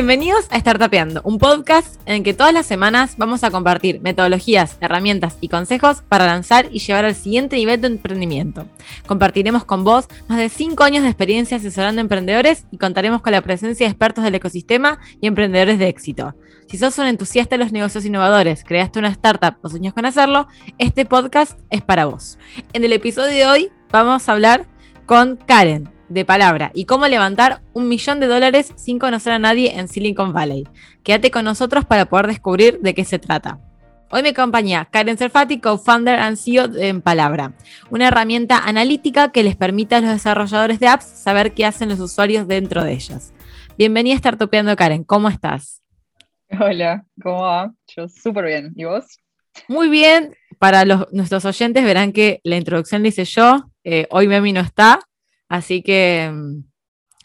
Bienvenidos a Startupeando, un podcast en el que todas las semanas vamos a compartir metodologías, herramientas y consejos para lanzar y llevar al siguiente nivel de emprendimiento. Compartiremos con vos más de 5 años de experiencia asesorando emprendedores y contaremos con la presencia de expertos del ecosistema y emprendedores de éxito. Si sos un entusiasta de los negocios innovadores, creaste una startup o sueñas con hacerlo, este podcast es para vos. En el episodio de hoy vamos a hablar con Karen, de palabra y cómo levantar un millón de dólares sin conocer a nadie en Silicon Valley. Quédate con nosotros para poder descubrir de qué se trata. Hoy me acompaña Karen Serfati, co-founder and CEO de En Palabra, una herramienta analítica que les permite a los desarrolladores de apps saber qué hacen los usuarios dentro de ellas. Bienvenida a Startupeando, Karen. ¿Cómo estás? Hola, ¿cómo va? Yo súper bien. ¿Y vos? Muy bien. Para nuestros oyentes verán que la introducción la hice yo. Eh, hoy Memi no está, Así que mm,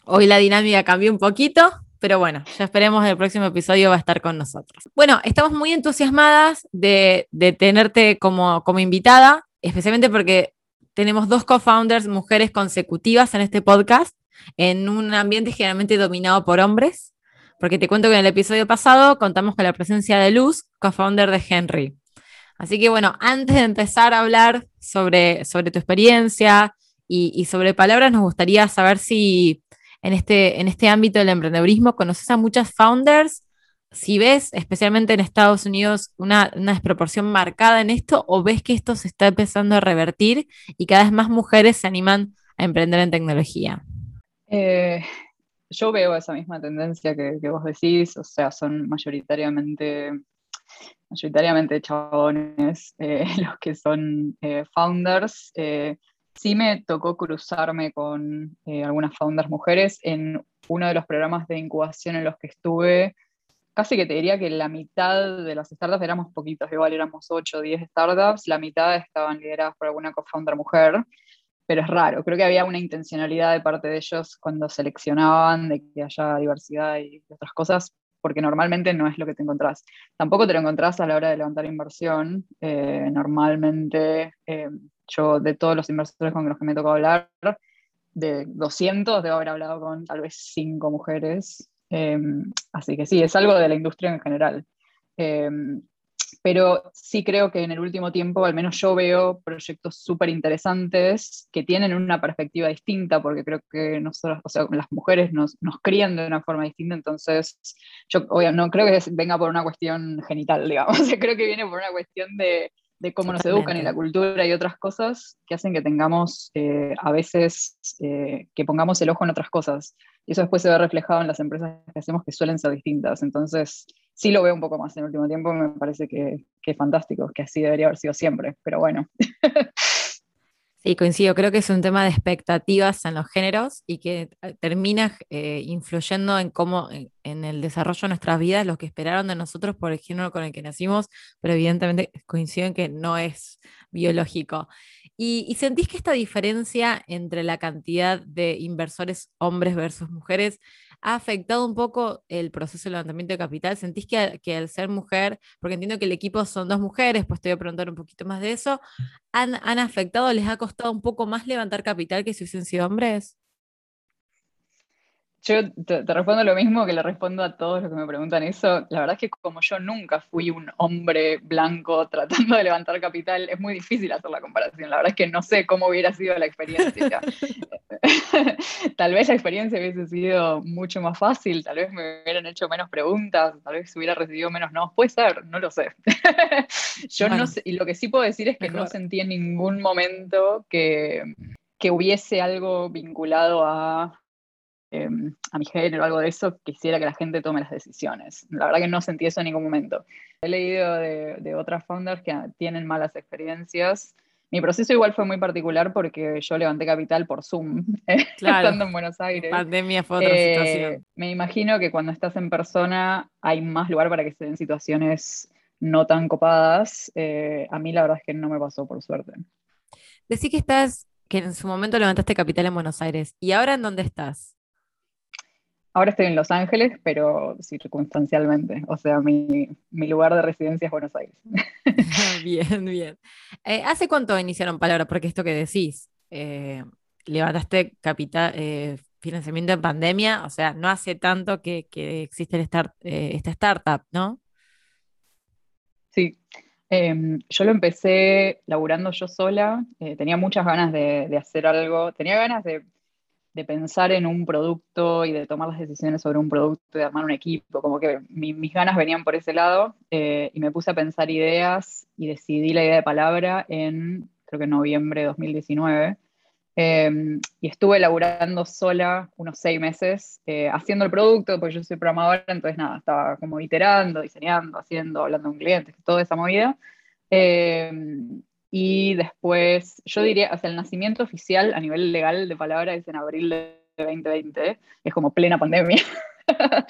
hoy la dinámica cambió un poquito, pero bueno, ya esperemos el próximo episodio va a estar con nosotros. Bueno, estamos muy entusiasmadas de, tenerte como, como invitada, especialmente porque tenemos dos co-founders mujeres consecutivas en este podcast, en un ambiente generalmente dominado por hombres, porque te cuento que en el episodio pasado contamos con la presencia de Luz, co-founder de Henry. Así que bueno, antes de empezar a hablar sobre, sobre tu experiencia, y, sobre palabras nos gustaría saber si en este, en este ámbito del emprendedurismo conoces a muchas founders, si ves, especialmente en Estados Unidos, una, desproporción marcada en esto o ves que esto se está empezando a revertir y cada vez más mujeres se animan a emprender en tecnología. Eh, yo veo esa misma tendencia que, vos decís, o sea, son mayoritariamente mayoritariamente chabones eh, los que son eh, founders. Sí me tocó cruzarme con eh, algunas founders mujeres en uno de los programas de incubación en los que estuve. Casi que te diría que la mitad de las startups éramos poquitos, igual éramos 8 o 10 startups, la mitad estaban lideradas por alguna co-founder mujer, pero es raro, creo que había una intencionalidad de parte de ellos cuando seleccionaban de que haya diversidad y otras cosas, porque normalmente no es lo que te encontrás. Tampoco te lo encontrás a la hora de levantar inversión. Eh, normalmente eh, yo de todos los inversores con los que me tocó hablar, de 200 debo haber hablado con tal vez 5 mujeres. Em, así que sí, es algo de la industria en general. Em, pero sí creo que en el último tiempo, al menos yo veo proyectos súper interesantes que tienen una perspectiva distinta, porque creo que nosotros, o sea, las mujeres nos, nos crían de una forma distinta, entonces yo no creo que venga por una cuestión genital, digamos, creo que viene por una cuestión de, de cómo nos educan y la cultura y otras cosas que hacen que tengamos eh, a veces eh, que pongamos el ojo en otras cosas. Y eso después se ve reflejado en las empresas que hacemos que suelen ser distintas. Entonces, sí lo veo un poco más en el último tiempo, me parece que, que es fantástico, que así debería haber sido siempre, pero bueno. Sí, coincido, creo que es un tema de expectativas en los géneros y que eh, termina eh, influyendo en cómo, en, el desarrollo de nuestras vidas, lo que esperaron de nosotros por el género con el que nacimos, pero evidentemente coincido en que no es biológico. ¿Y, sentís que esta diferencia entre la cantidad de inversores hombres versus mujeres ha afectado un poco el proceso de levantamiento de capital? ¿Sentís que, que, al ser mujer, porque entiendo que el equipo son dos mujeres, pues te voy a preguntar un poquito más de eso, ¿han, han afectado, les ha costado un poco más levantar capital que si hubiesen sido hombres? Yo te, respondo lo mismo que le respondo a todos los que me preguntan eso. La verdad es que como yo nunca fui un hombre blanco tratando de levantar capital, es muy difícil hacer la comparación. La verdad es que no sé cómo hubiera sido la experiencia. tal vez la experiencia hubiese sido mucho más fácil, tal vez me hubieran hecho menos preguntas, tal vez hubiera recibido menos no. Puede ser, no lo sé. yo no sé, y lo que sí puedo decir es que no sentí en ningún momento que, que hubiese algo vinculado a Em, a mi género o algo de eso, quisiera que la gente tome las decisiones. La verdad que no sentí eso en ningún momento. He leído de, otras founders que tienen malas experiencias. Mi proceso igual fue muy particular porque yo levanté capital por Zoom, estando en Buenos Aires. Pandemia fue otra eh, situación. Me imagino que cuando estás en persona hay más lugar para que se den situaciones no tan copadas. Eh, a mí la verdad es que no me pasó, por suerte. Decí que estás, que en su momento levantaste capital en Buenos Aires. ¿Y ahora en dónde estás? Ahora estoy en Los Ángeles, pero circunstancialmente. O sea, mi, lugar de residencia es Buenos Aires. bien, bien. Eh, ¿Hace cuánto iniciaron Palabra? Porque esto que decís, eh, levantaste capital, eh, financiamiento en pandemia, o sea, no hace tanto que, existe esta startup, ¿no? Sí, em, yo lo empecé laburando yo sola, tenía muchas ganas de, hacer algo, tenía ganas de, pensar en un producto y de tomar las decisiones sobre un producto, de armar un equipo, como que mis ganas venían por ese lado eh, y me puse a pensar ideas y decidí la idea de palabra en, creo que en noviembre de 2019. Em, y estuve laburando sola unos seis meses eh, haciendo el producto, porque yo soy programadora, entonces nada, estaba como iterando, diseñando, haciendo, hablando con clientes, toda esa movida. Em, y después, yo diría, o el nacimiento oficial a nivel legal de palabra es en abril de 2020, es como plena pandemia.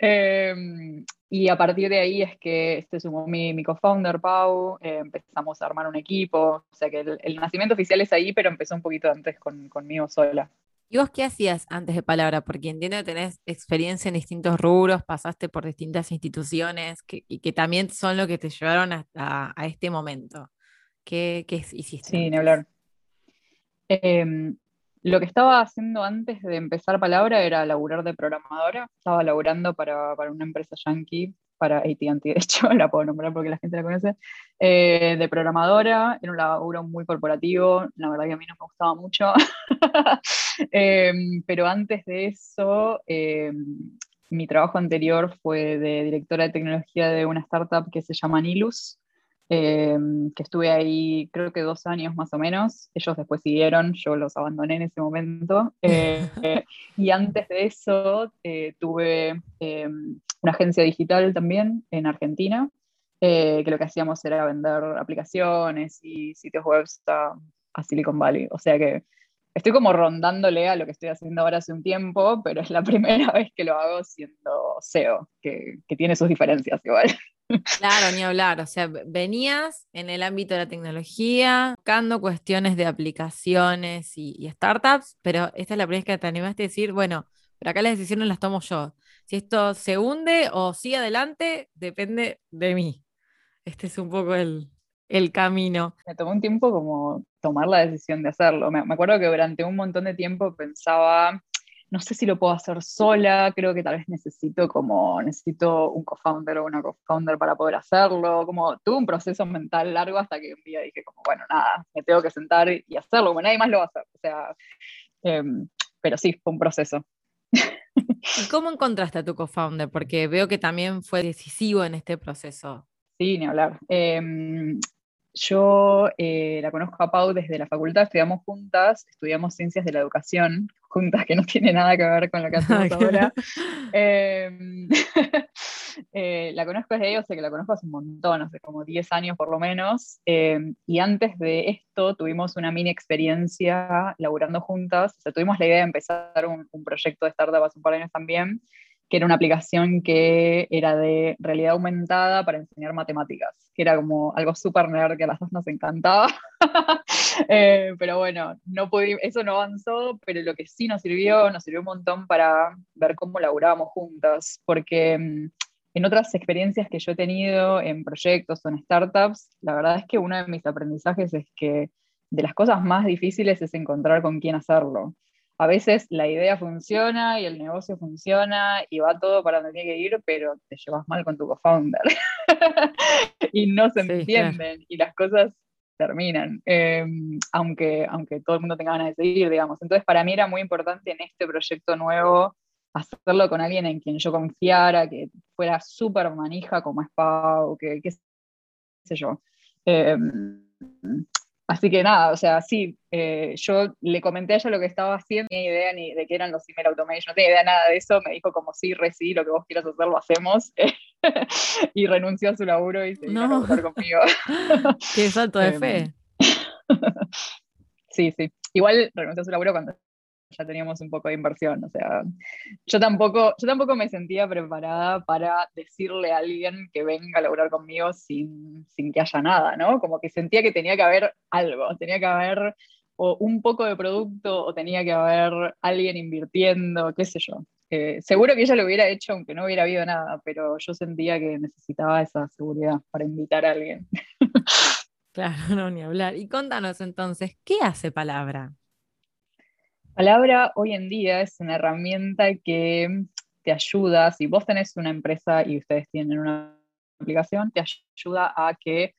Em, y a partir de ahí es que este sumó mi, mi co-founder, Pau, eh, empezamos a armar un equipo, o sea que el, nacimiento oficial es ahí, pero empezó un poquito antes con, conmigo sola. ¿Y vos qué hacías antes de Palabra? Porque entiendo que tenés experiencia en distintos rubros, pasaste por distintas instituciones y que también son lo que te llevaron a, este momento. ¿Qué, qué hiciste? Sí, ni hablar. Em, lo que estaba haciendo antes de empezar palabra era laburar de programadora. Estaba laburando para, una empresa yankee, para ATT, de hecho, la puedo nombrar porque la gente la conoce, eh, de programadora. Era un laburo muy corporativo, la verdad que a mí no me gustaba mucho. Em, pero antes de eso, em, mi trabajo anterior fue de directora de tecnología de una startup que se llama Nilus. Em, que estuve ahí creo que dos años más o menos. Ellos después siguieron, yo los abandoné en ese momento. Eh, y antes de eso eh, tuve em, una agencia digital también en Argentina, eh, que lo que hacíamos era vender aplicaciones y sitios web a, a Silicon Valley. O sea que estoy como rondándole a lo que estoy haciendo ahora hace un tiempo, pero es la primera vez que lo hago siendo SEO, que, que tiene sus diferencias igual. Claro, ni hablar. O sea, venías en el ámbito de la tecnología, buscando cuestiones de aplicaciones y, startups, pero esta es la primera vez que te animaste a decir, bueno, pero acá las decisiones las tomo yo. Si esto se hunde o sigue adelante, depende de mí. Este es un poco el, camino. Me tomó un tiempo como tomar la decisión de hacerlo. me acuerdo que durante un montón de tiempo pensaba, no sé si lo puedo hacer sola, creo que tal vez necesito como, necesito un co-founder o una co-founder para poder hacerlo, como tuve un proceso mental largo hasta que un día dije como, bueno, nada, me tengo que sentar y hacerlo, como nadie más lo va a hacer, o sea, em, pero sí, fue un proceso. ¿Y cómo encontraste a tu co-founder? Porque veo que también fue decisivo en este proceso. Sí, ni hablar. Em, yo eh, la conozco a Pau desde la facultad, estudiamos juntas, estudiamos ciencias de la educación, juntas que no tiene nada que ver con lo que hacemos ahora. Em, eh, la conozco desde ella, o sea que la conozco hace un montón, hace como 10 años por lo menos. Em, y antes de esto tuvimos una mini experiencia laburando juntas, o sea, tuvimos la idea de empezar un, un proyecto de startup hace un par de años también que era una aplicación que era de realidad aumentada para enseñar matemáticas, que era como algo súper nerd que a las dos nos encantaba. Eh, pero bueno, no eso no avanzó, pero lo que sí nos sirvió, nos sirvió un montón para ver cómo laburábamos juntas, porque mm, en otras experiencias que yo he tenido en proyectos o en startups, la verdad es que uno de mis aprendizajes es que de las cosas más difíciles es encontrar con quién hacerlo a veces la idea funciona y el negocio funciona y va todo para donde tiene que ir, pero te llevas mal con tu co-founder y no se entienden y las cosas terminan, em, aunque, aunque todo el mundo tenga ganas de seguir, digamos. Entonces, para mí era muy importante en este proyecto nuevo hacerlo con alguien en quien yo confiara, que fuera súper manija como es Pau, que qué sé yo. Em, Así que nada, o sea, sí, eh, yo le comenté a ella lo que estaba haciendo, no tenía idea ni de qué eran los email automation, no tenía idea nada de eso, me dijo como sí, reci, lo que vos quieras hacer lo hacemos, y renunció a su laburo y se vino a trabajar conmigo. qué salto de fe. Em, sí, sí, igual renunció a su laburo cuando ya teníamos un poco de inversión, o sea, yo tampoco, yo tampoco me sentía preparada para decirle a alguien que venga a laburar conmigo sin, sin que haya nada, ¿no? Como que sentía que tenía que haber algo, tenía que haber o un poco de producto o tenía que haber alguien invirtiendo, qué sé yo. Eh, seguro que ella lo hubiera hecho aunque no hubiera habido nada, pero yo sentía que necesitaba esa seguridad para invitar a alguien. Claro, no, ni hablar. Y contanos entonces, ¿qué hace Palabra? Palabra hoy en día es una herramienta que te ayuda, si vos tenés una empresa y ustedes tienen una aplicación, te ayuda a que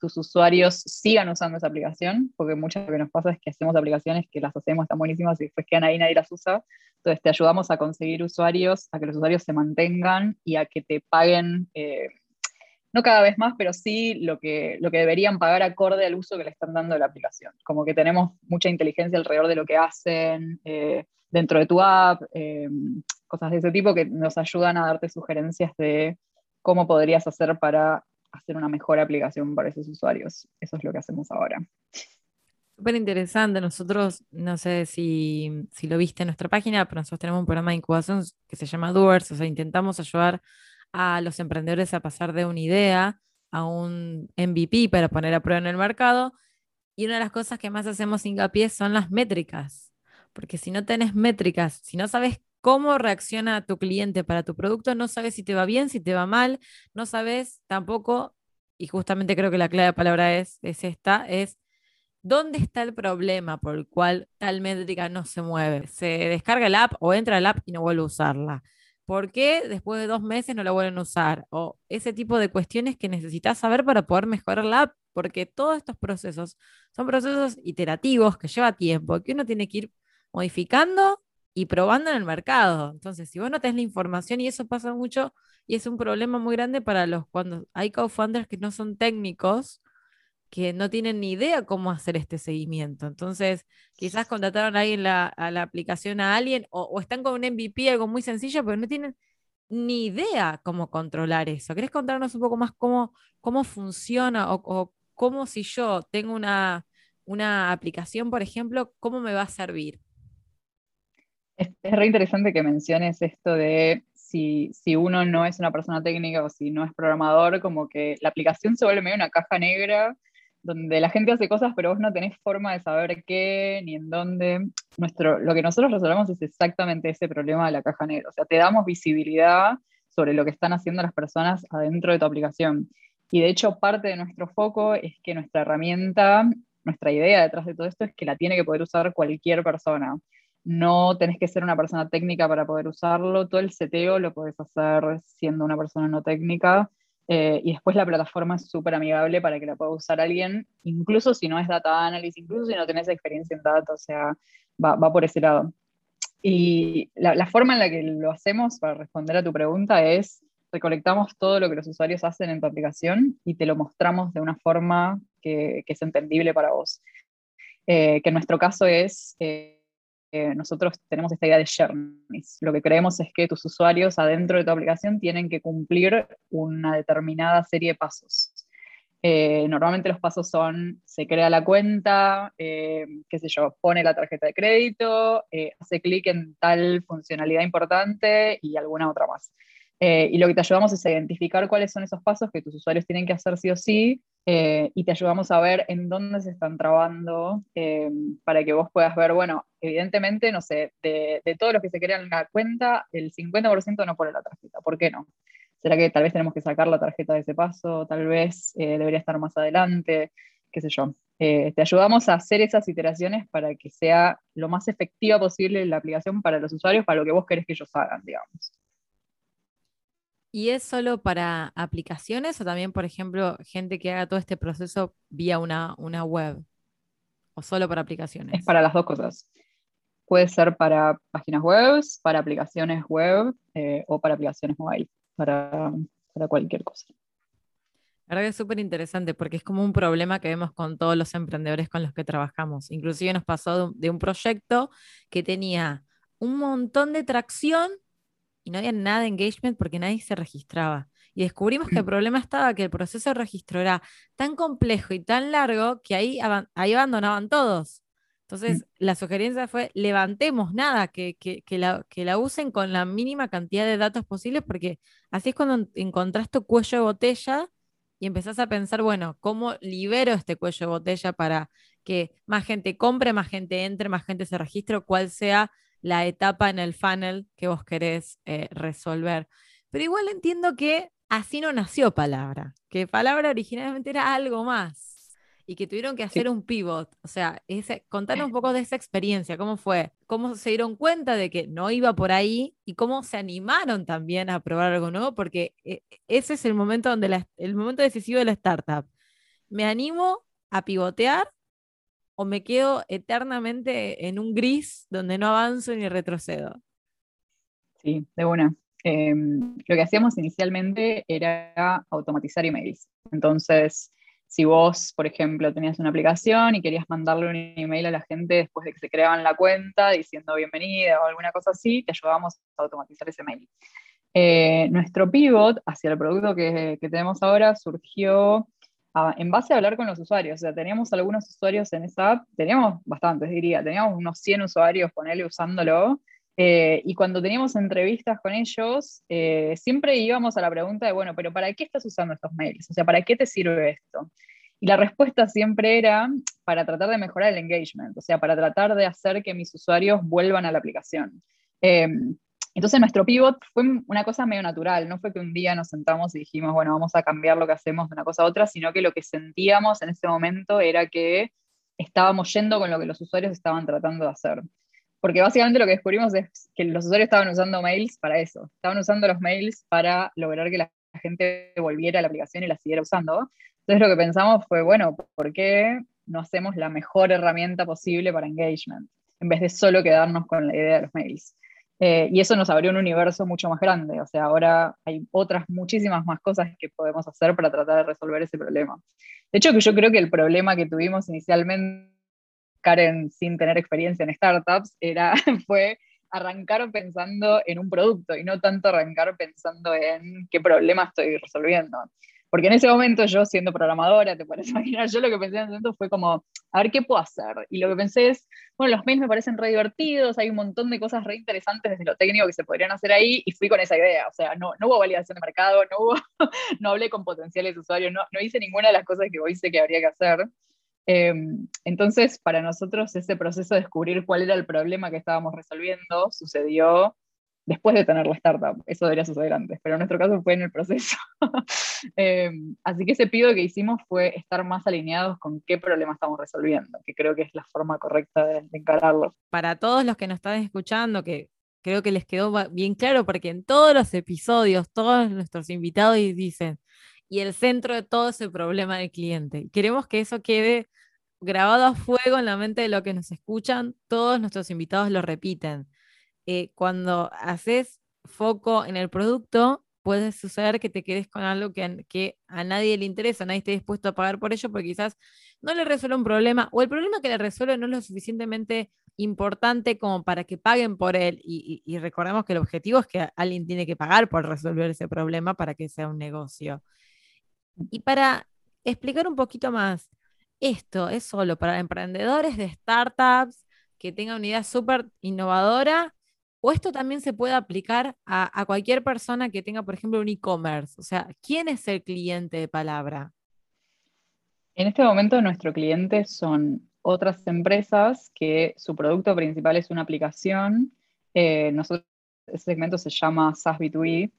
tus usuarios sigan usando esa aplicación, porque mucho lo que nos pasa es que hacemos aplicaciones que las hacemos, están buenísimas y después quedan ahí, nadie las usa. Entonces te ayudamos a conseguir usuarios, a que los usuarios se mantengan y a que te paguen, eh, no cada vez más, pero sí lo que, lo que deberían pagar acorde al uso que le están dando de la aplicación. Como que tenemos mucha inteligencia alrededor de lo que hacen eh, dentro de tu app, eh, cosas de ese tipo que nos ayudan a darte sugerencias de cómo podrías hacer para hacer una mejor aplicación para esos usuarios. Eso es lo que hacemos ahora. Súper interesante. Nosotros, no sé si, si, lo viste en nuestra página, pero nosotros tenemos un programa de incubación que se llama Doers, o sea, intentamos ayudar a los emprendedores a pasar de una idea a un MVP para poner a prueba en el mercado. Y una de las cosas que más hacemos hincapié son las métricas, porque si no tenés métricas, si no sabes cómo reacciona tu cliente para tu producto, no sabes si te va bien, si te va mal, no sabes tampoco, y justamente creo que la clave palabra es, es esta, es dónde está el problema por el cual tal métrica no se mueve. Se descarga la app o entra la app y no vuelve a usarla. ¿Por qué después de dos meses no la vuelven a usar? O ese tipo de cuestiones que necesitas saber para poder mejorar la app, porque todos estos procesos son procesos iterativos que lleva tiempo, que uno tiene que ir modificando y probando en el mercado. Entonces, si vos no tenés la información, y eso pasa mucho, y es un problema muy grande para los cuando hay co-founders que no son técnicos, que no tienen ni idea cómo hacer este seguimiento. Entonces, quizás contrataron ahí la, a la aplicación a alguien o, están con un MVP, algo muy sencillo, pero no tienen ni idea cómo controlar eso. ¿Querés contarnos un poco más cómo, cómo funciona o, cómo si yo tengo una, una aplicación, por ejemplo, cómo me va a servir? Es, re interesante que menciones esto de si, si, uno no es una persona técnica o si no es programador, como que la aplicación se vuelve medio una caja negra donde la gente hace cosas pero vos no tenés forma de saber qué ni en dónde. Nuestro, lo que nosotros resolvemos es exactamente ese problema de la caja negra. O sea, te damos visibilidad sobre lo que están haciendo las personas adentro de tu aplicación. Y de hecho, parte de nuestro foco es que nuestra herramienta, nuestra idea detrás de todo esto es que la tiene que poder usar cualquier persona no tenés que ser una persona técnica para poder usarlo, todo el seteo lo podés hacer siendo una persona no técnica. Eh, y después la plataforma es súper amigable para que la pueda usar alguien, incluso si no es data analysis, incluso si no tenés experiencia en data, o sea, va, por ese lado. Y la, forma en la que lo hacemos, para responder a tu pregunta, es recolectamos todo lo que los usuarios hacen en tu aplicación y te lo mostramos de una forma que, es entendible para vos. Eh, que en nuestro caso es... Eh, nosotros tenemos esta idea de journeys. Lo que creemos es que tus usuarios adentro de tu aplicación tienen que cumplir una determinada serie de pasos. Eh, normalmente los pasos son, se crea la cuenta, eh, qué sé yo, pone la tarjeta de crédito, eh, hace clic en tal funcionalidad importante y alguna otra más. Eh, y lo que te ayudamos es a identificar cuáles son esos pasos que tus usuarios tienen que hacer sí o sí, eh, y te ayudamos a ver en dónde se están trabando eh, para que vos puedas ver, bueno, evidentemente, no sé, de, de todos los que se crean la cuenta, el 50% no pone la tarjeta. ¿Por qué no? ¿Será que tal vez tenemos que sacar la tarjeta de ese paso? Tal vez debería estar más adelante, qué sé yo. te ayudamos a hacer esas iteraciones para que sea lo más efectiva posible la aplicación para los usuarios, para lo que vos querés que ellos hagan, digamos. ¿Y es solo para aplicaciones o también, por ejemplo, gente que haga todo este proceso vía una, una web? ¿O solo para aplicaciones? Es para las dos cosas. Puede ser para páginas web, para aplicaciones web eh, o para aplicaciones mobile, para, para cualquier cosa. La verdad que es súper interesante porque es como un problema que vemos con todos los emprendedores con los que trabajamos. Inclusive nos pasó de un proyecto que tenía un montón de tracción, y no había nada de engagement porque nadie se registraba. Y descubrimos que el problema estaba que el proceso de registro era tan complejo y tan largo que ahí, ahí abandonaban todos. Entonces, mm. la sugerencia fue, levantemos nada, que, que, que, la, que la usen con la mínima cantidad de datos posibles, porque así es cuando encontrás tu cuello de botella y empezás a pensar, bueno, ¿cómo libero este cuello de botella para que más gente compre, más gente entre, más gente se registre, cuál sea la etapa en el funnel que vos querés eh, resolver. Pero igual entiendo que así no nació palabra, que palabra originalmente era algo más. Y que tuvieron que hacer un pivot. O sea, ese, contanos un poco de esa experiencia, cómo fue, cómo se dieron cuenta de que no iba por ahí y cómo se animaron también a probar algo nuevo, porque eh, ese es el momento donde el momento decisivo de la startup. Me animo a pivotear o me quedo eternamente en un gris donde no avanzo ni retrocedo. Sí, de una. Em, lo que hacíamos inicialmente era automatizar emails. Entonces, si vos, por ejemplo, tenías una aplicación y querías mandarle un email a la gente después de que se creaban la cuenta diciendo bienvenida o alguna cosa así, te ayudábamos a automatizar ese mail. Eh, nuestro pivot hacia el producto que, tenemos ahora surgió en base a hablar con los usuarios. O sea, teníamos algunos usuarios en esa app, teníamos bastantes, diría, teníamos unos 100 usuarios, ponele, usándolo. Eh, y cuando teníamos entrevistas con ellos, eh, siempre íbamos a la pregunta de, bueno, pero ¿para qué estás usando estos mails? O sea, ¿para qué te sirve esto? Y la respuesta siempre era para tratar de mejorar el engagement, o sea, para tratar de hacer que mis usuarios vuelvan a la aplicación. Em, entonces nuestro pivot fue una cosa medio natural, no fue que un día nos sentamos y dijimos, bueno, vamos a cambiar lo que hacemos de una cosa a otra, sino que lo que sentíamos en ese momento era que estábamos yendo con lo que los usuarios estaban tratando de hacer. Porque básicamente lo que descubrimos es que los usuarios estaban usando mails para eso, estaban usando los mails para lograr que la gente volviera a la aplicación y la siguiera usando. Entonces lo que pensamos fue, bueno, ¿por qué no hacemos la mejor herramienta posible para engagement? En vez de solo quedarnos con la idea de los mails. Eh, y eso nos abrió un universo mucho más grande. O sea, ahora hay otras muchísimas más cosas que podemos hacer para tratar de resolver ese problema. De hecho, que yo creo que el problema que tuvimos inicialmente Karen sin tener experiencia en startups, era, fue arrancar pensando en un producto y no tanto arrancar pensando en qué problema estoy resolviendo. Porque en ese momento yo siendo programadora, te puedes imaginar, yo lo que pensé en ese momento fue como, a ver qué puedo hacer. Y lo que pensé es, bueno, los mails me parecen re divertidos, hay un montón de cosas re interesantes desde lo técnico que se podrían hacer ahí y fui con esa idea. O sea, no, no hubo validación de mercado, no, hubo, no hablé con potenciales usuarios, no, no hice ninguna de las cosas que hoy sé que habría que hacer. Em, entonces, para nosotros ese proceso de descubrir cuál era el problema que estábamos resolviendo sucedió después de tener la startup. Eso debería suceder antes, pero en nuestro caso fue en el proceso. Em, así que ese pido que hicimos fue estar más alineados con qué problema estamos resolviendo, que creo que es la forma correcta de, encararlo. Para todos los que nos están escuchando, que creo que les quedó bien claro, porque en todos los episodios, todos nuestros invitados dicen, y el centro de todo ese problema del cliente. Queremos que eso quede grabado a fuego en la mente de los que nos escuchan, todos nuestros invitados lo repiten. Eh, cuando haces foco en el producto, puede suceder que te quedes con algo que a, nadie le interesa, nadie esté dispuesto a pagar por ello, porque quizás no le resuelve un problema, o el problema que le resuelve no es lo suficientemente importante como para que paguen por él. Y, y recordemos que el objetivo es que alguien tiene que pagar por resolver ese problema para que sea un negocio. Y para explicar un poquito más, esto es solo para emprendedores de startups que tengan una idea súper innovadora o esto también se puede aplicar a, cualquier persona que tenga, por ejemplo, un e-commerce. O sea, ¿quién es el cliente de palabra? En este momento nuestro cliente son otras empresas que su producto principal es una aplicación. Eh, nosotros, ese segmento se llama SaaS B2B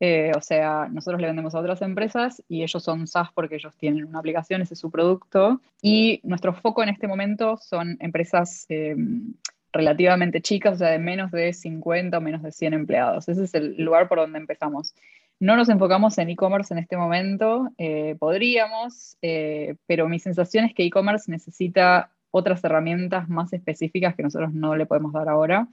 eh, o sea, nosotros le vendemos a otras empresas y ellos son SaaS porque ellos tienen una aplicación, ese es su producto. Y nuestro foco en este momento son empresas eh, relativamente chicas, o sea, de menos de 50 o menos de 100 empleados. Ese es el lugar por donde empezamos. No nos enfocamos en e-commerce en este momento, eh, podríamos, pero mi sensación es que e-commerce necesita otras herramientas más específicas que nosotros no le podemos dar ahora.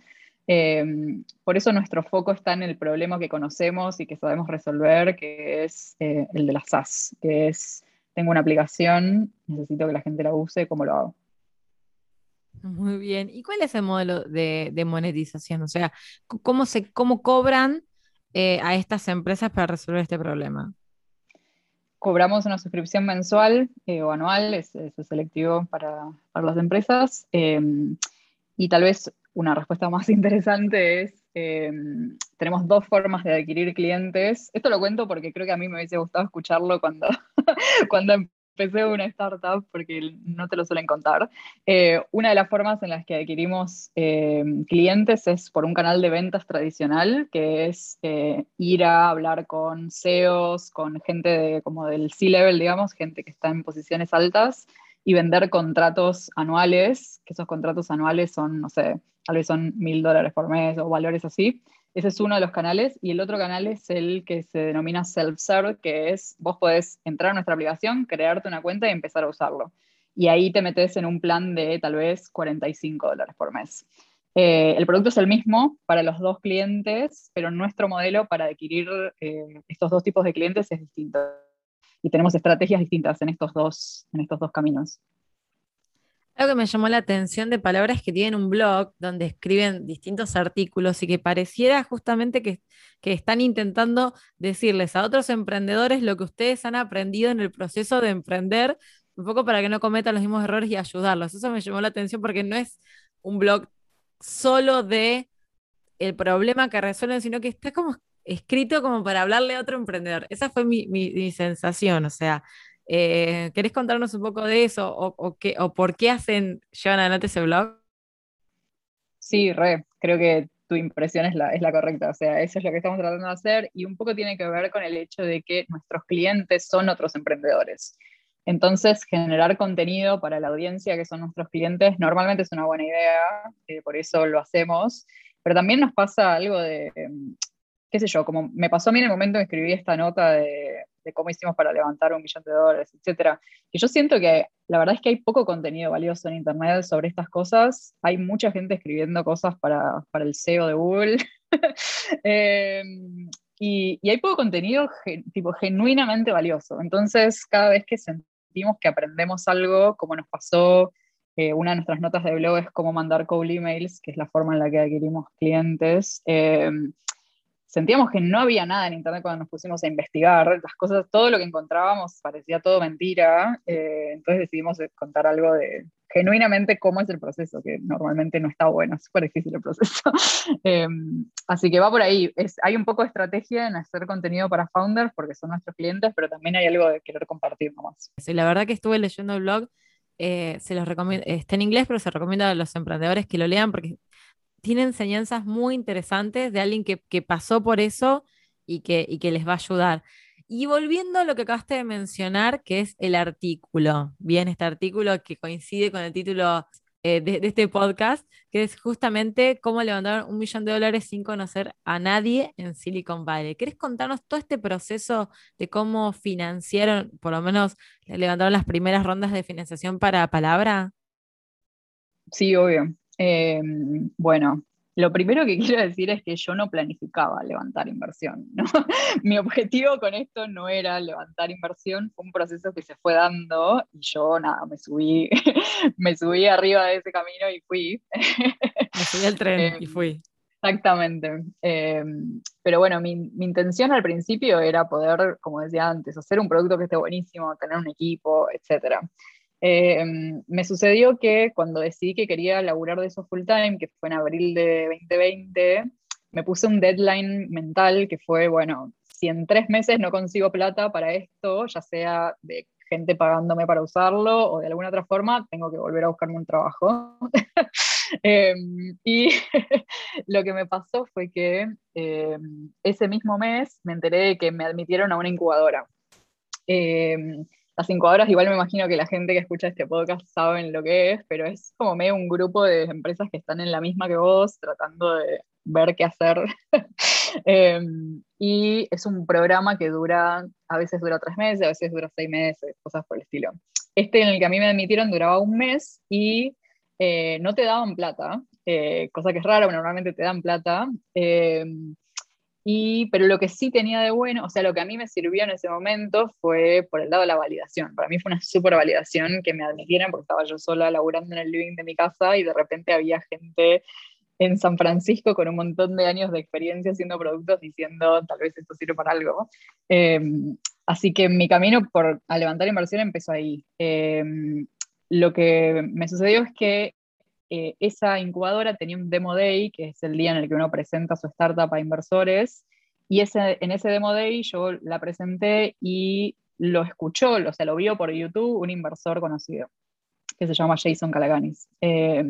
Em, por eso nuestro foco está en el problema que conocemos y que sabemos resolver, que es eh, el de las SaaS, que es, tengo una aplicación, necesito que la gente la use, ¿cómo lo hago? Muy bien. ¿Y cuál es el modelo de, monetización? O sea, ¿cómo, se, cómo cobran eh, a estas empresas para resolver este problema? Cobramos una suscripción mensual eh, o anual, eso es selectivo para, para las empresas. Em, y tal vez una respuesta más interesante es, em, tenemos dos formas de adquirir clientes. Esto lo cuento porque creo que a mí me hubiese gustado escucharlo cuando, cuando empecé una startup, porque no te lo suelen contar. Eh, una de las formas en las que adquirimos em, clientes es por un canal de ventas tradicional, que es eh, ir a hablar con CEOs, con gente de, como del C-level, digamos, gente que está en posiciones altas y vender contratos anuales, que esos contratos anuales son, no sé, tal vez son mil dólares por mes o valores así. Ese es uno de los canales. Y el otro canal es el que se denomina self-serve, que es vos podés entrar a nuestra aplicación, crearte una cuenta y empezar a usarlo. Y ahí te metes en un plan de tal vez 45 dólares por mes. Eh, el producto es el mismo para los dos clientes, pero nuestro modelo para adquirir eh, estos dos tipos de clientes es distinto. Y tenemos estrategias distintas en estos dos, en estos dos caminos. Algo que me llamó la atención de palabras que tienen un blog donde escriben distintos artículos y que pareciera justamente que, que, están intentando decirles a otros emprendedores lo que ustedes han aprendido en el proceso de emprender, un poco para que no cometan los mismos errores y ayudarlos. Eso me llamó la atención porque no es un blog solo de el problema que resuelven, sino que está como escrito como para hablarle a otro emprendedor. Esa fue mi, sensación, o sea, eh, ¿querés contarnos un poco de eso o, qué, o por qué hacen, llevan adelante ese blog? Sí, re, creo que tu impresión es la, es la correcta, o sea, eso es lo que estamos tratando de hacer y un poco tiene que ver con el hecho de que nuestros clientes son otros emprendedores. Entonces, generar contenido para la audiencia, que son nuestros clientes, normalmente es una buena idea, eh, por eso lo hacemos, pero también nos pasa algo de, qué sé yo, como me pasó a mí en el momento en que escribí esta nota de, cómo hicimos para levantar un millón de dólares, etcétera, que yo siento que la verdad es que hay poco contenido valioso en Internet sobre estas cosas, hay mucha gente escribiendo cosas para, el SEO de Google. Em, y, hay poco contenido tipo genuinamente valioso. Entonces, cada vez que se sentimos que aprendemos algo, como nos pasó, eh, una de nuestras notas de blog es cómo mandar cold emails, que es la forma en la que adquirimos clientes. Eh, sentíamos que no había nada en Internet cuando nos pusimos a investigar, las cosas, todo lo que encontrábamos parecía todo mentira, eh, entonces decidimos contar algo de genuinamente cómo es el proceso, que normalmente no está bueno, es súper difícil el proceso. así que va por ahí, es, hay un poco de estrategia en hacer contenido para founders, porque son nuestros clientes, pero también hay algo de querer compartir nomás. Sí, la verdad que estuve leyendo el blog eh, se los recomiendo, está en inglés, pero se recomienda a los emprendedores que lo lean porque tiene enseñanzas muy interesantes de alguien que, pasó por eso y que, les va a ayudar. Y volviendo a lo que acabaste de mencionar, que es el artículo, bien, este artículo que coincide con el título eh, de, este podcast, que es justamente cómo levantar un millón de dólares sin conocer a nadie en Silicon Valley. ¿Querés contarnos todo este proceso de cómo financiaron, por lo menos levantaron las primeras rondas de financiación para Palabra? Sí, obvio. Em, bueno, lo primero que quiero decir es que yo no planificaba levantar inversión. Mi objetivo con esto no era levantar inversión, fue un proceso que se fue dando y yo nada, me subí, me subí arriba de ese camino y fui. Me subí al tren y em, fui. Exactamente. Em, pero bueno, mi, mi, intención al principio era poder, como decía antes, hacer un producto que esté buenísimo, tener un equipo, etc. Em, me sucedió que cuando decidí que quería laburar de eso full time, que fue en abril de 2020, me puse un deadline mental que fue, bueno, si en tres meses no consigo plata para esto, ya sea de gente pagándome para usarlo o de alguna otra forma, tengo que volver a buscarme un trabajo. Em, y lo que me pasó fue que em, ese mismo mes me enteré de que me admitieron a una incubadora las incubadoras, igual me imagino que la gente que escucha este podcast saben lo que es, pero es como medio un grupo de empresas que están en la misma que vos, tratando de ver qué hacer. Em, y es un programa que dura, a veces dura tres meses, a veces dura seis meses, cosas por el estilo. Este en el que a mí me admitieron duraba un mes y eh, no te daban plata, eh, cosa que es rara, normalmente te dan plata. Em, pero lo que sí tenía de bueno, o sea, lo que a mí me sirvió en ese momento fue por el lado de la validación. Para mí fue una súper validación que me admitieran porque estaba yo sola laburando en el living de mi casa y de repente había gente en San Francisco con un montón de años de experiencia haciendo productos diciendo tal vez esto sirve para algo. Em, así que mi camino por, a levantar inversión empezó ahí. Em, lo que me sucedió es que eh, esa incubadora tenía un Demo Day, que es el día en el que uno presenta su startup a inversores, y ese, en ese Demo Day yo la presenté y lo escuchó, o sea, lo vio por YouTube un inversor conocido, que se llama Jason Calaganis. Eh,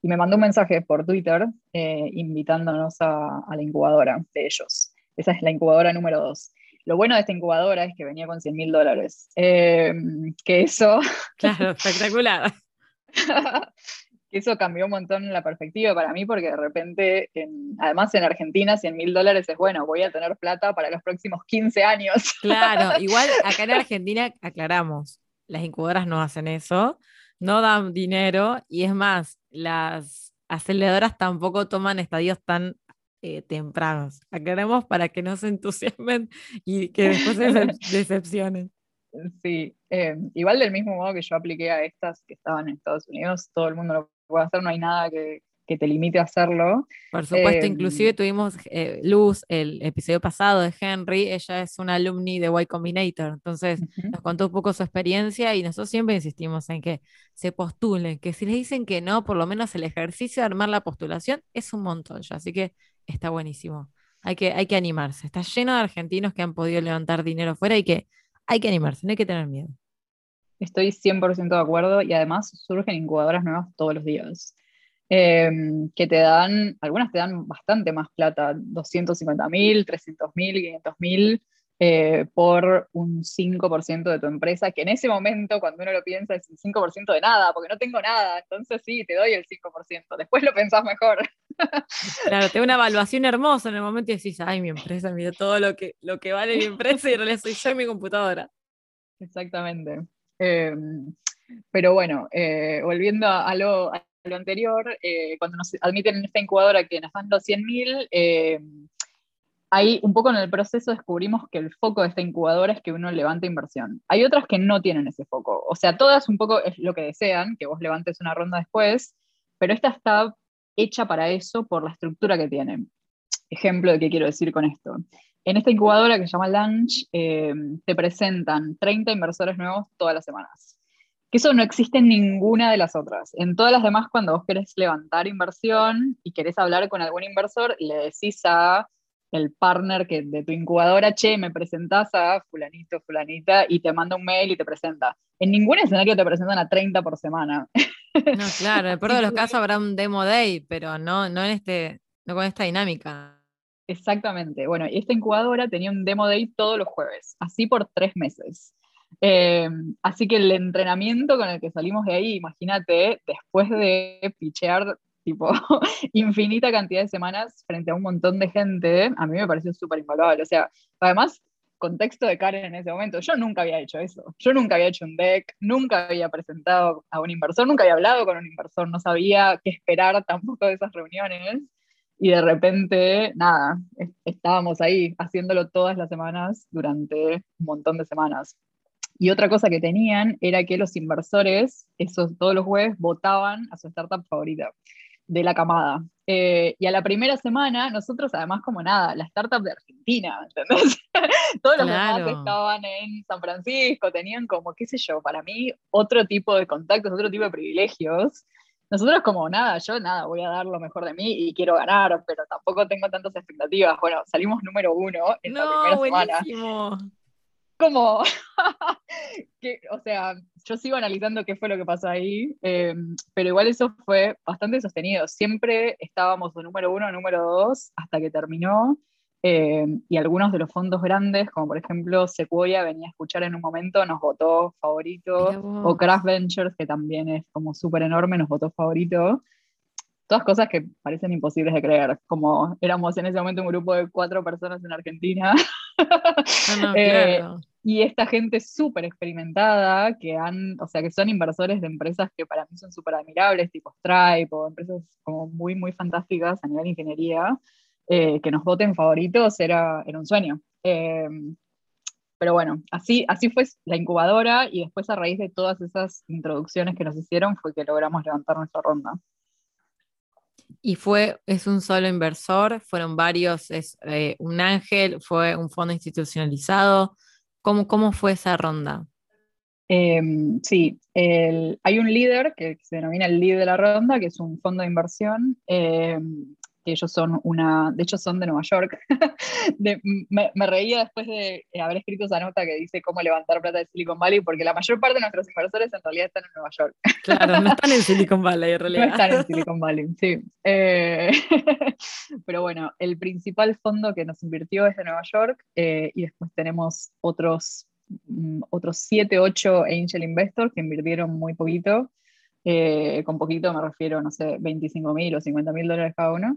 y me mandó un mensaje por Twitter eh, invitándonos a, a, la incubadora de ellos. Esa es la incubadora número dos. Lo bueno de esta incubadora es que venía con 100 mil dólares. Em, que eso... Claro, espectacular. eso cambió un montón la perspectiva para mí porque de repente, además en Argentina, 100 mil dólares es bueno, voy a tener plata para los próximos 15 años. Claro, igual acá en Argentina aclaramos, las incubadoras no hacen eso, no dan dinero y es más, las aceleradoras tampoco toman estadios tan eh, tempranos. Aclaremos para que no se entusiasmen y que después se decepcionen. Sí, eh, igual del mismo modo que yo apliqué a estas que estaban en Estados Unidos, todo el mundo lo puede hacer, no hay nada que, te limite a hacerlo. Por supuesto, inclusive em, tuvimos eh, Luz, el episodio pasado de Henry, ella es una alumni de Y Combinator, entonces nos contó un poco su experiencia y nosotros siempre insistimos en que se postulen, que si les dicen que no, por lo menos el ejercicio de armar la postulación es un montón ya, así que está buenísimo. Hay que, hay que animarse, está lleno de argentinos que han podido levantar dinero fuera y que hay que animarse, no hay que tener miedo. Estoy 100% de acuerdo y además surgen incubadoras nuevas todos los días. Em, que te dan, algunas te dan bastante más plata, 250 mil, 300 mil, 500 mil, eh, por un 5% de tu empresa, que en ese momento, cuando uno lo piensa, es un 5% de nada, porque no tengo nada, entonces sí, te doy el 5%, después lo pensás mejor. Claro, tengo una evaluación hermosa en el momento y decís, ay, mi empresa, mira todo lo que, lo que vale mi empresa y en realidad soy yo y mi computadora. Exactamente. Em, pero bueno, eh, volviendo a lo, anterior, eh, cuando nos admiten en esta incubadora que nos dan los 100.000, eh, ahí un poco en el proceso descubrimos que el foco de esta incubadora es que uno levante inversión. Hay otras que no tienen ese foco, o sea, todas un poco es lo que desean, que vos levantes una ronda después, pero esta está hecha para eso por la estructura que tiene. Ejemplo de qué quiero decir con esto. En esta incubadora que se llama Lunch, eh, te presentan 30 inversores nuevos todas las semanas. Que eso no existe en ninguna de las otras. En todas las demás, cuando vos querés levantar inversión y querés hablar con algún inversor, le decís a el partner que, de tu incubadora, che, me presentás a fulanito, fulanita, y te manda un mail y te presenta. En ningún escenario te presentan a 30 por semana. No, claro, en el peor de los casos habrá un demo day, pero no, no, en este, no con esta dinámica. Exactamente. Bueno, y esta incubadora tenía un demo day todos los jueves, así por tres meses. Eh, así que el entrenamiento con el que salimos de ahí, imagínate, después de pichear tipo infinita cantidad de semanas frente a un montón de gente, a mí me pareció súper invaluable. O sea, además, contexto de Karen en ese momento, yo nunca había hecho eso. Yo nunca había hecho un deck, nunca había presentado a un inversor, nunca había hablado con un inversor, no sabía qué esperar tampoco de esas reuniones y de repente, nada, estábamos ahí haciéndolo todas las semanas durante un montón de semanas. Y otra cosa que tenían era que los inversores, esos todos los jueves, votaban a su startup favorita de la camada. Eh, y a la primera semana, nosotros además como nada, la startup de Argentina, ¿entendés? Todos los demás estaban en San Francisco, tenían como, qué sé yo, para mí otro tipo de contactos, otro tipo de privilegios. Nosotros como nada, yo nada, voy a dar lo mejor de mí y quiero ganar, pero tampoco tengo tantas expectativas. Bueno, salimos número uno en la primera buenísimo. semana. Como, que, o sea, yo sigo analizando qué fue lo que pasó ahí, em, pero igual eso fue bastante sostenido. Siempre estábamos de número uno, número dos, hasta que terminó. Eh, y algunos de los fondos grandes, como por ejemplo Sequoia, venía a escuchar en un momento, nos votó favorito, o Craft Ventures, que también es como súper enorme, nos votó favorito. Todas cosas que parecen imposibles de creer, como éramos en ese momento un grupo de cuatro personas en Argentina. Eh, y esta gente súper experimentada, que han, o sea, que son inversores de empresas que para mí son súper admirables, tipo Stripe, o empresas como muy, muy fantásticas a nivel ingeniería. Eh, que nos voten favoritos era, era un sueño. Eh, pero bueno, así, así fue la incubadora y después a raíz de todas esas introducciones que nos hicieron fue que logramos levantar nuestra ronda. Y fue, es un solo inversor, fueron varios, es eh, un ángel, fue un fondo institucionalizado. ¿Cómo, cómo fue esa ronda? sí, hay un líder que, se denomina el líder de la ronda, que es un fondo de inversión, que ellos son una, de hecho son de Nueva York. me, reía después de haber escrito esa nota que dice cómo levantar plata de Silicon Valley, porque la mayor parte de nuestros inversores en realidad están en Nueva York. Claro, no están en Silicon Valley en realidad. No están en Silicon Valley, sí. Eh, pero bueno, el principal fondo que nos invirtió es de Nueva York y después tenemos otros Mm, otros 7, 8 angel investors que invirtieron muy poquito. Eh, con poquito me refiero, no sé, 25 mil o 50 mil dólares cada uno.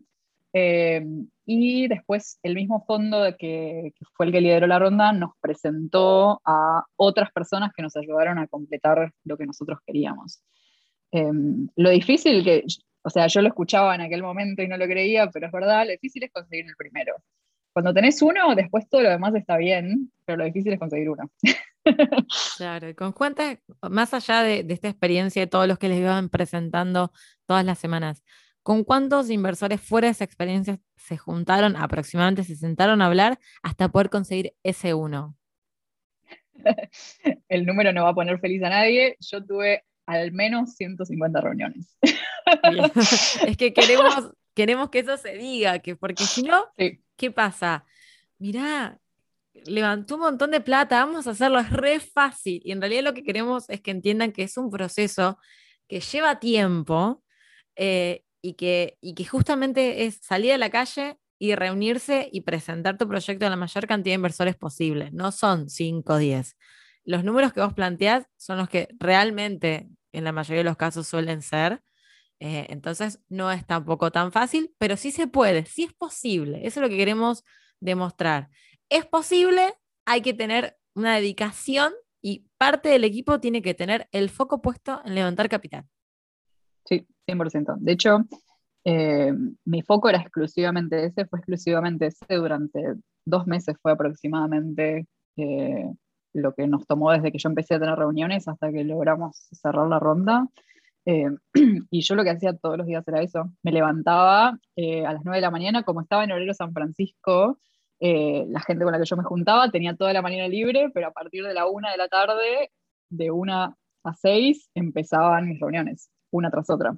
Eh, y después el mismo fondo que, que, fue el que lideró la ronda nos presentó a otras personas que nos ayudaron a completar lo que nosotros queríamos. Eh, lo difícil que, o sea, yo lo escuchaba en aquel momento y no lo creía, pero es verdad, lo difícil es conseguir el primero. Cuando tenés uno, después todo lo demás está bien, pero lo difícil es conseguir uno. Claro, con cuántas, más allá de, esta experiencia de todos los que les iban presentando todas las semanas, ¿con cuántos inversores fuera de esa experiencia se juntaron, aproximadamente se sentaron a hablar hasta poder conseguir ese uno? El número no va a poner feliz a nadie. Yo tuve al menos 150 reuniones. Es que queremos, queremos que eso se diga, que porque si no, ¿qué pasa? Mirá, levantó un montón de plata, vamos a hacerlo, es re fácil. Y en realidad lo que queremos es que entiendan que es un proceso que lleva tiempo eh, y, que, y que justamente es salir a la calle y reunirse y presentar tu proyecto a la mayor cantidad de inversores posible. No son 5 o 10. Los números que vos planteás son los que realmente en la mayoría de los casos suelen ser. Eh, entonces no es tampoco tan fácil, pero sí se puede, sí es posible. Eso es lo que queremos demostrar. Es posible, hay que tener una dedicación y parte del equipo tiene que tener el foco puesto en levantar capital. Sí, 100%. De hecho, eh, mi foco era exclusivamente ese, fue exclusivamente ese durante dos meses, fue aproximadamente eh, lo que nos tomó desde que yo empecé a tener reuniones hasta que logramos cerrar la ronda. Eh, y yo lo que hacía todos los días era eso. Me levantaba a las 9 de la mañana, como estaba en horario San Francisco, la gente con la que yo me juntaba tenía toda la mañana libre, pero a partir de la 1 de la tarde, de 1 a 6, empezaban mis reuniones, una tras otra,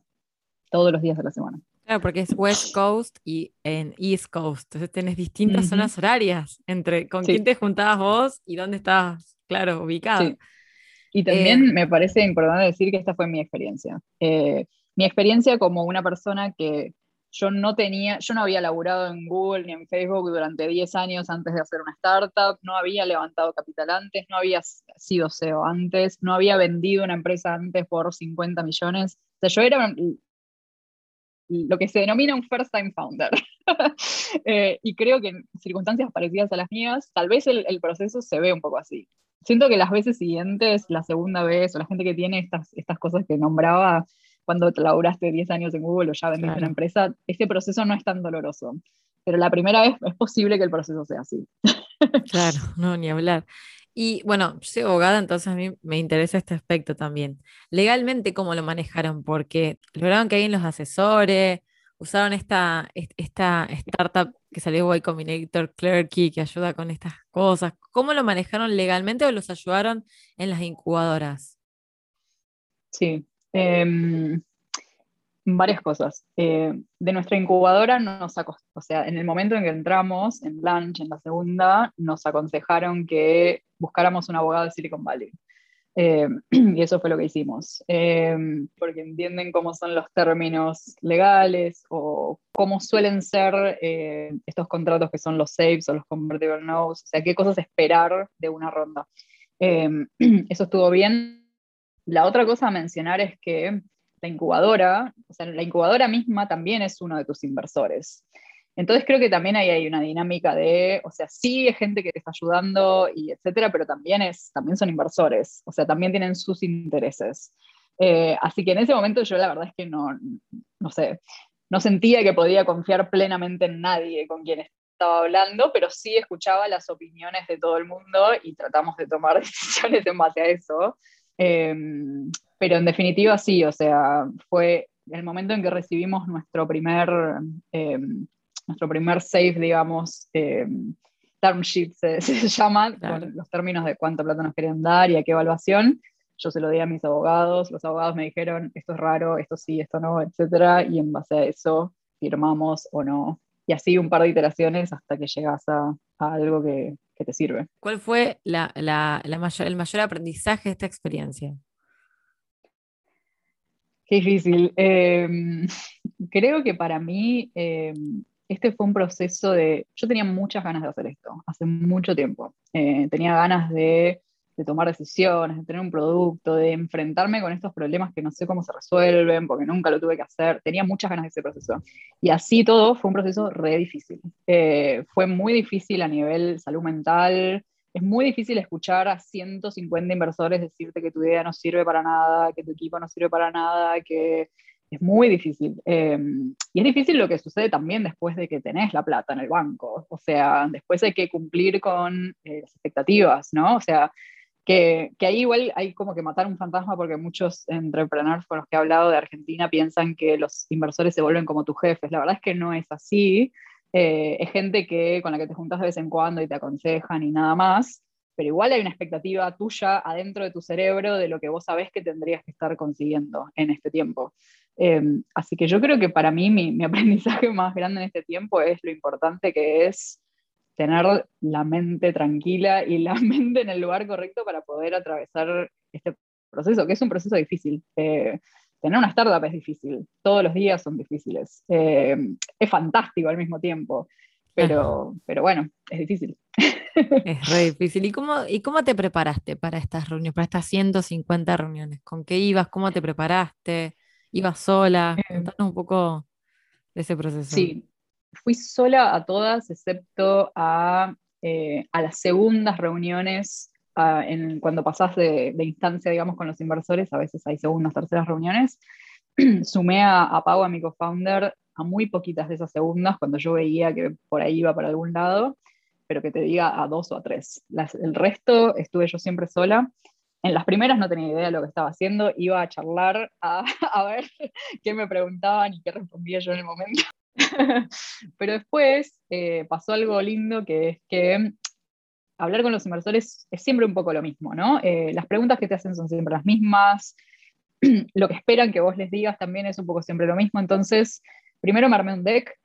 todos los días de la semana. Claro, porque es West Coast y en East Coast. Entonces tenés distintas zonas horarias entre con quién te juntabas vos y dónde estabas, claro, ubicado. Y también eh, me parece importante decir que esta fue mi experiencia. Eh, mi experiencia como una persona que yo no tenía, yo no había laburado en Google ni en Facebook durante 10 años antes de hacer una startup, no había levantado capital antes, no había sido CEO antes, no había vendido una empresa antes por 50 millones. O sea, yo era lo que se denomina un first time founder. Eh, y creo que en circunstancias parecidas a las mías, tal vez el, el, proceso se ve un poco así siento que las veces siguientes, la segunda vez, o la gente que tiene estas, estas cosas que nombraba, cuando te laburaste 10 años en Google o ya vendiste una empresa, este proceso no es tan doloroso. Pero la primera vez es posible que el proceso sea así. Claro, no, ni hablar. Y bueno, soy abogada, entonces a mí me interesa este aspecto también. Legalmente, ¿cómo lo manejaron? Porque lograron que alguien los asesore, usaron esta, esta startup que salió Y Combinator, Clerky, que ayuda con estas cosas. ¿Cómo lo manejaron legalmente o los ayudaron en las incubadoras? Sí, em, varias cosas. Eh, de nuestra incubadora nos o sea, en el momento en que entramos en Lunch, en la segunda, nos aconsejaron que buscáramos un abogado de Silicon Valley. Eh, y eso fue lo que hicimos, eh, porque entienden cómo son los términos legales o cómo suelen ser estos contratos que son los saves o los convertible notes, o sea, qué cosas esperar de una ronda. eso estuvo bien. La otra cosa a mencionar es que la incubadora, o sea, la incubadora misma también es uno de tus inversores. Entonces creo que también ahí hay una dinámica de, o sea, sí hay gente que te está ayudando y etcétera, pero también, es, también son inversores, o sea, también tienen sus intereses. Eh, así que en ese momento yo la verdad es que no, no sé, no sentía que podía confiar plenamente en nadie con quien estaba hablando, pero sí escuchaba las opiniones de todo el mundo y tratamos de tomar decisiones en base a eso. Em, pero en definitiva sí, o sea, fue el momento en que recibimos nuestro primer em, nuestro primer save, digamos, eh, term sheet se, llama, con los términos de cuánta plata nos querían dar y a qué evaluación. Yo se lo di a mis abogados, los abogados me dijeron, esto es raro, esto sí, esto no, etc. Y en base a eso firmamos o no. Y así un par de iteraciones hasta que llegas a, algo que, te sirve. ¿Cuál fue la, mayor, el mayor aprendizaje de esta experiencia? Qué difícil. Em, creo que para mí em, este fue un proceso de... Yo tenía muchas ganas de hacer esto, hace mucho tiempo. Eh, tenía ganas de, tomar decisiones, de tener un producto, de enfrentarme con estos problemas que no sé cómo se resuelven, porque nunca lo tuve que hacer. Tenía muchas ganas de ese proceso. Y así todo fue un proceso re difícil. Eh, fue muy difícil a nivel salud mental, es muy difícil escuchar a 150 inversores decirte que tu idea no sirve para nada, que tu equipo no sirve para nada, que es muy difícil. Em, y es difícil lo que sucede también después de que tenés la plata en el banco. O sea, después hay que cumplir con eh, las expectativas, ¿no? O sea, que, que, ahí igual hay como que matar un fantasma porque muchos entrepreneurs con los que he hablado de Argentina piensan que los inversores se vuelven como tus jefes. La verdad es que no es así. Eh, es gente que, con la que te juntas de vez en cuando y te aconsejan y nada más, pero igual hay una expectativa tuya adentro de tu cerebro de lo que vos sabés que tendrías que estar consiguiendo en este tiempo. Em, así que yo creo que para mí mi, mi, aprendizaje más grande en este tiempo es lo importante que es tener la mente tranquila y la mente en el lugar correcto para poder atravesar este proceso, que es un proceso difícil. Eh, tener una startup es difícil, todos los días son difíciles. Eh, es fantástico al mismo tiempo, pero, pero bueno, es difícil. Es re difícil. ¿Y cómo, ¿Y cómo te preparaste para estas reuniones, para estas 150 reuniones? ¿Con qué ibas? ¿Cómo te preparaste? ¿Ibas sola? Eh, Contanos un poco de ese proceso. Sí, fui sola a todas, excepto a, eh, a las segundas reuniones cuando pasás de, instancia, digamos, con los inversores, a veces hay segundas, terceras reuniones, sumé a, a Pau, a mi co-founder, a muy poquitas de esas segundas, cuando yo veía que por ahí iba para algún lado, pero que te diga a dos o a tres. el resto estuve yo siempre sola. En las primeras no tenía idea de lo que estaba haciendo, iba a charlar a, a ver qué me preguntaban y qué respondía yo en el momento. Pero después eh, pasó algo lindo que es que hablar con los inversores es siempre un poco lo mismo, ¿no? Eh, las preguntas que te hacen son siempre las mismas, lo que esperan que vos les digas también es un poco siempre lo mismo, entonces primero me armé un deck,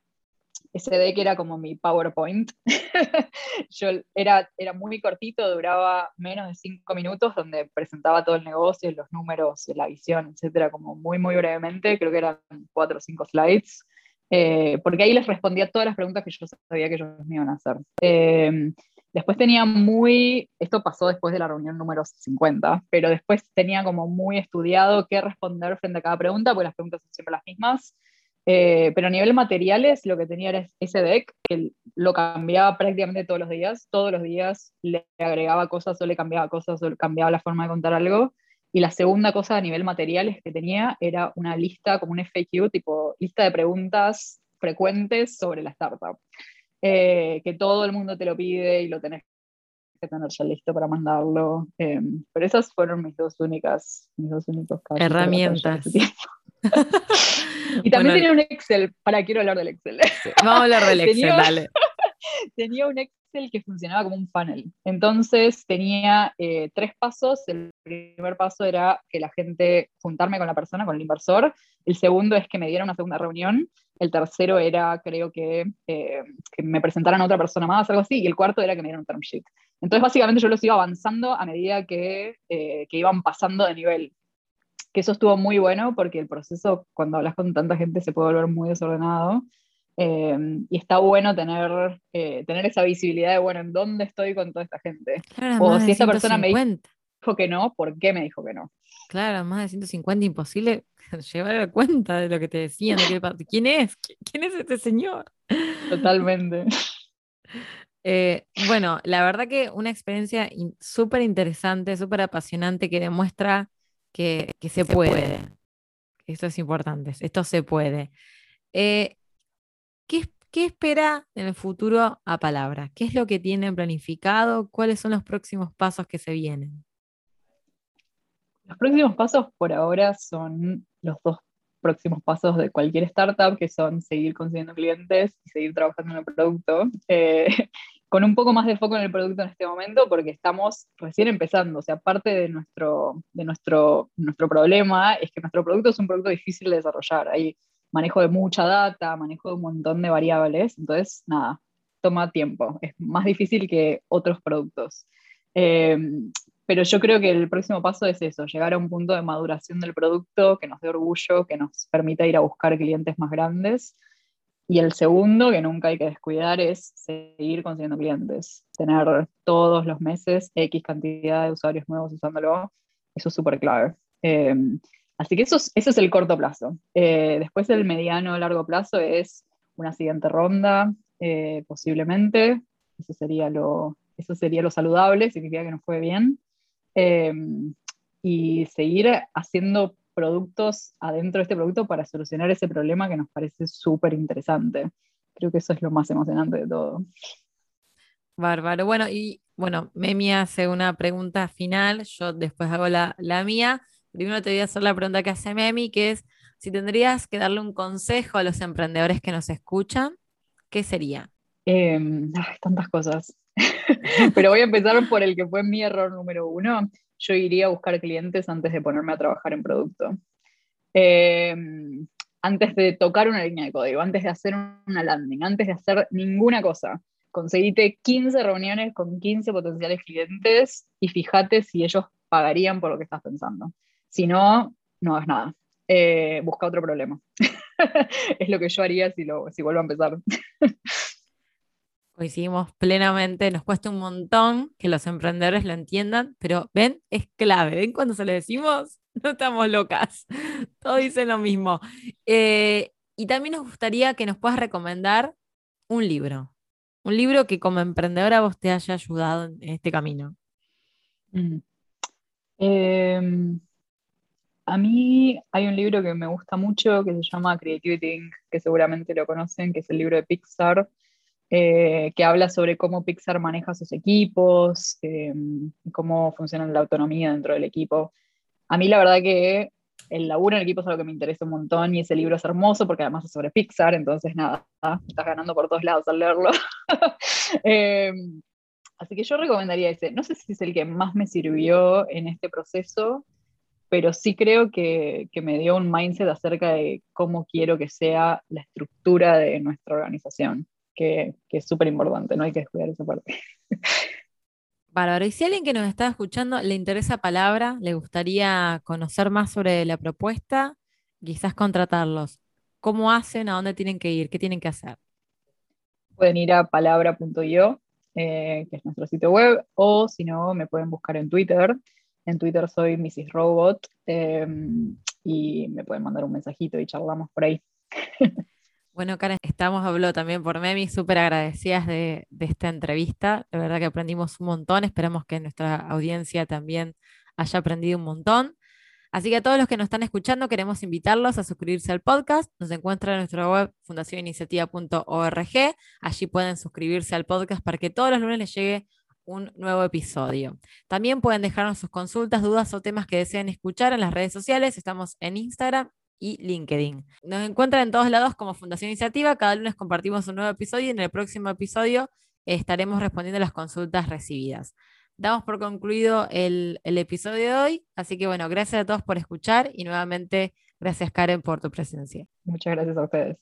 ese deck era como mi PowerPoint, yo era, era muy cortito, duraba menos de cinco minutos, donde presentaba todo el negocio, los números, la visión, etcétera, como muy, muy brevemente, creo que eran cuatro o cinco slides. Eh, porque ahí les respondía todas las preguntas que yo sabía que ellos me iban a hacer. Eh, Después tenía muy, esto pasó después de la reunión número 50, pero después tenía como muy estudiado qué responder frente a cada pregunta, porque las preguntas son siempre las mismas. Eh, pero a nivel materiales, lo que tenía era ese deck, que lo cambiaba prácticamente todos los días. Todos los días le agregaba cosas o le cambiaba cosas o cambiaba la forma de contar algo. Y la segunda cosa a nivel materiales que tenía era una lista, como un FAQ, tipo lista de preguntas frecuentes sobre la startup. Eh, que todo el mundo te lo pide y lo tenés que tener ya listo para mandarlo. Eh, pero esas fueron mis dos únicas, mis dos únicos casos. Herramientas. y también tenía un Excel, para quiero hablar del Excel. vamos a hablar del Excel, dale. tenía un Excel que funcionaba como un funnel. Entonces tenía eh, tres pasos. El primer paso era que la gente, juntarme con la persona, con el inversor. El segundo es que me diera una segunda reunión. El tercero era, creo que, eh, que me presentaran a otra persona más, algo así. Y el cuarto era que me dieran un term sheet. Entonces, básicamente, yo los iba avanzando a medida que, eh, que iban pasando de nivel. Que eso estuvo muy bueno porque el proceso, cuando hablas con tanta gente, se puede volver muy desordenado. Eh, y está bueno tener, tener esa visibilidad de, bueno, en dónde estoy con toda esta gente. o si esa persona me dijo que no, ¿por qué me dijo que no? Claro, más de 150, imposible llevar a cuenta de lo que te decían, de quién es, quién es este señor. Totalmente. Eh, bueno, la verdad que una experiencia súper interesante, súper apasionante que demuestra que, se, puede. Esto es importante, esto se puede. Eh, ¿qué, ¿Qué espera en el futuro a Palabra? ¿Qué es lo que tienen planificado? ¿Cuáles son los próximos pasos que se vienen? Los próximos pasos por ahora son los dos próximos pasos de cualquier startup, que son seguir consiguiendo clientes y seguir trabajando en el producto, eh, con un poco más de foco en el producto en este momento, porque estamos recién empezando. O sea, parte de nuestro, de nuestro, nuestro problema es que nuestro producto es un producto difícil de desarrollar. Hay manejo de mucha data, manejo de un montón de variables, entonces nada, toma tiempo, es más difícil que otros productos. Eh, pero yo creo que el próximo paso es eso, llegar a un punto de maduración del producto que nos dé orgullo, que nos permita ir a buscar clientes más grandes. Y el segundo, que nunca hay que descuidar, es seguir consiguiendo clientes. Tener todos los meses X cantidad de usuarios nuevos usándolo, eso es súper clave. Eh, así que eso es, es el corto plazo. Eh, después el mediano largo plazo es una siguiente ronda, eh, posiblemente. Eso sería, lo, eso sería lo saludable, significa que nos fue bien. Em, y seguir haciendo productos adentro de este producto para solucionar ese problema que nos parece súper interesante. Creo que eso es lo más emocionante de todo. Bárbaro. Bueno, y bueno, Memi hace una pregunta final, yo después hago la, la mía. Primero te voy a hacer la pregunta que hace Memi, que es si tendrías que darle un consejo a los emprendedores que nos escuchan, ¿qué sería? Eh, tantas cosas. Pero voy a empezar por el que fue mi error número uno. Yo iría a buscar clientes antes de ponerme a trabajar en producto. Eh, antes de tocar una línea de código, antes de hacer una landing, antes de hacer ninguna cosa. Conseguite 15 reuniones con 15 potenciales clientes y fíjate si ellos pagarían por lo que estás pensando. Si no, no hagas nada. Eh, busca otro problema. es lo que yo haría si, lo, si vuelvo a empezar. Coincidimos plenamente, nos cuesta un montón que los emprendedores lo entiendan, pero ven, es clave. ¿Ven cuando se lo decimos? No estamos locas. Todos dicen lo mismo. Eh, y también nos gustaría que nos puedas recomendar un libro. Un libro que como emprendedora vos te haya ayudado en este camino. Mm. Em, a mí hay un libro que me gusta mucho que se llama Creativity que seguramente lo conocen, que es el libro de Pixar eh, que habla sobre cómo Pixar maneja sus equipos, eh, cómo funciona la autonomía dentro del equipo. A mí la verdad que el laburo en equipo es algo que me interesa un montón y ese libro es hermoso porque además es sobre Pixar, entonces nada, estás ganando por todos lados al leerlo. Eh, así que yo recomendaría ese. No sé si es el que más me sirvió en este proceso, pero sí creo que, que, me dio un mindset acerca de cómo quiero que sea la estructura de nuestra organización que, es súper importante, no hay que descuidar esa parte. Bárbaro. Y si alguien que nos está escuchando le interesa palabra, le gustaría conocer más sobre la propuesta, quizás contratarlos, ¿cómo hacen? ¿A dónde tienen que ir? ¿Qué tienen que hacer? Pueden ir a palabra.io, eh, que es nuestro sitio web, o si no, me pueden buscar en Twitter. En Twitter soy Mrs. Robot eh, y me pueden mandar un mensajito y charlamos por ahí. Bueno, Karen, estamos, habló también por Memi, súper agradecidas de, esta entrevista. La verdad que aprendimos un montón. Esperamos que nuestra audiencia también haya aprendido un montón. Así que a todos los que nos están escuchando, queremos invitarlos a suscribirse al podcast. Nos encuentran en nuestra web fundacioniniciativa.org. Allí pueden suscribirse al podcast para que todos los lunes les llegue un nuevo episodio. También pueden dejarnos sus consultas, dudas o temas que deseen escuchar en las redes sociales. Estamos en Instagram y LinkedIn. Nos encuentran en todos lados como Fundación Iniciativa. Cada lunes compartimos un nuevo episodio y en el próximo episodio estaremos respondiendo las consultas recibidas. Damos por concluido el, el episodio de hoy. Así que bueno, gracias a todos por escuchar y nuevamente gracias Karen por tu presencia. Muchas gracias a ustedes.